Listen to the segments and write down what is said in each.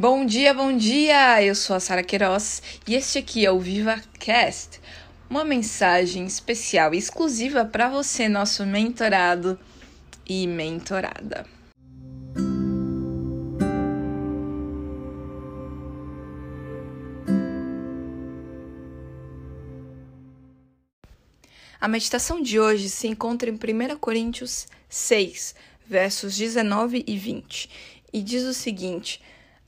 Bom dia, bom dia! Eu sou a Sara Queiroz e este aqui é o Viva Cast, uma mensagem especial e exclusiva para você, nosso mentorado e mentorada. A meditação de hoje se encontra em 1 Coríntios 6, versos 19 e 20, e diz o seguinte: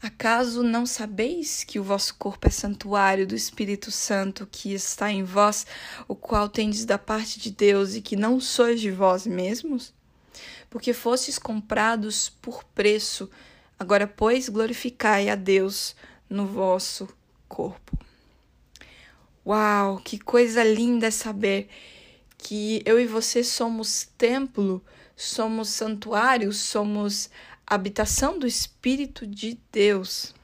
Acaso não sabeis que o vosso corpo é santuário do Espírito Santo que está em vós, o qual tendes da parte de Deus e que não sois de vós mesmos? Porque fostes comprados por preço, agora, pois, glorificai a Deus no vosso corpo. Uau, que coisa linda é saber que eu e você somos templo, somos santuário, somos habitação do Espírito de Deus.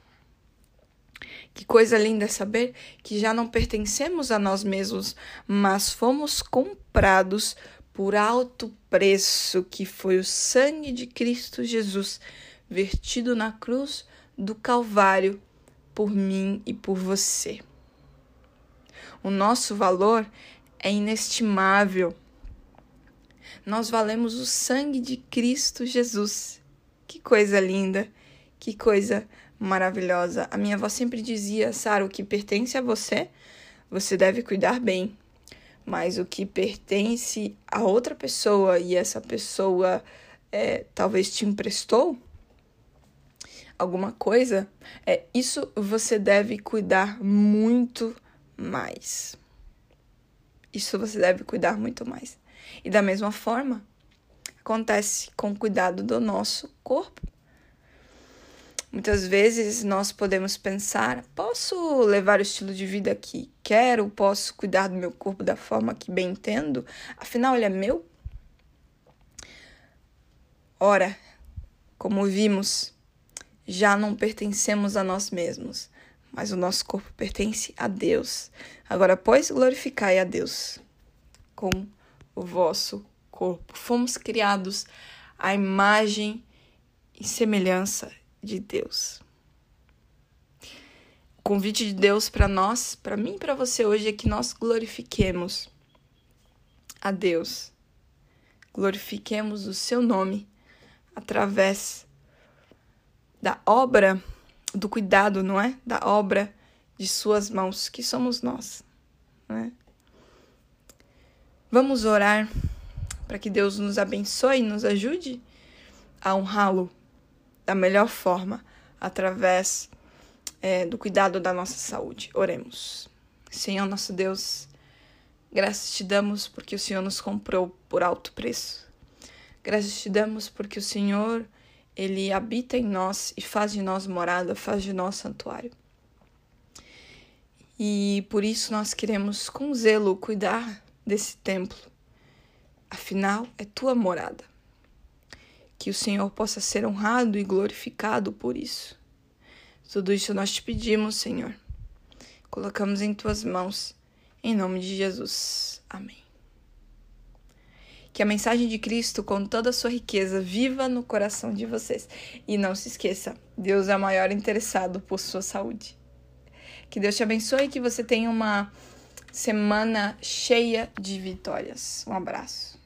Que coisa linda saber que já não pertencemos a nós mesmos, mas fomos comprados por alto preço, que foi o sangue de Cristo Jesus, vertido na cruz do Calvário por mim e por você. O nosso valor é inestimável. Nós valemos o sangue de Cristo Jesus. Que coisa linda, que coisa maravilhosa. A minha avó sempre dizia, Sara, o que pertence a você, você deve cuidar bem. Mas o que pertence a outra pessoa e essa pessoa é, talvez te emprestou alguma coisa, é isso você deve cuidar muito mais. Isso você deve cuidar muito mais. E da mesma forma, acontece com o cuidado do nosso corpo. Muitas vezes nós podemos pensar: posso levar o estilo de vida que quero, posso cuidar do meu corpo da forma que bem entendo, afinal ele é meu? Ora, como vimos, já não pertencemos a nós mesmos, mas o nosso corpo pertence a Deus. Agora, pois, glorificai a Deus com o vosso corpo. Fomos criados à imagem e semelhança de Deus. O convite de Deus para nós, para mim e para você hoje é que nós glorifiquemos a Deus. Glorifiquemos o seu nome através da obra do cuidado, não é? Da obra de suas mãos, que somos nós, não é? Vamos orar para que Deus nos abençoe e nos ajude a honrá-lo da melhor forma, através é, do cuidado da nossa saúde. Oremos. Senhor nosso Deus, graças te damos porque o Senhor nos comprou por alto preço. Graças te damos porque o Senhor, Ele habita em nós e faz de nós morada, faz de nós santuário. E por isso nós queremos com zelo cuidar desse templo afinal é tua morada. Que o Senhor possa ser honrado e glorificado por isso. Tudo isso nós te pedimos, Senhor. Colocamos em tuas mãos, em nome de Jesus. Amém. Que a mensagem de Cristo, com toda a sua riqueza, viva no coração de vocês. E não se esqueça, Deus é o maior interessado por sua saúde. Que Deus te abençoe e que você tenha uma semana cheia de vitórias. Um abraço.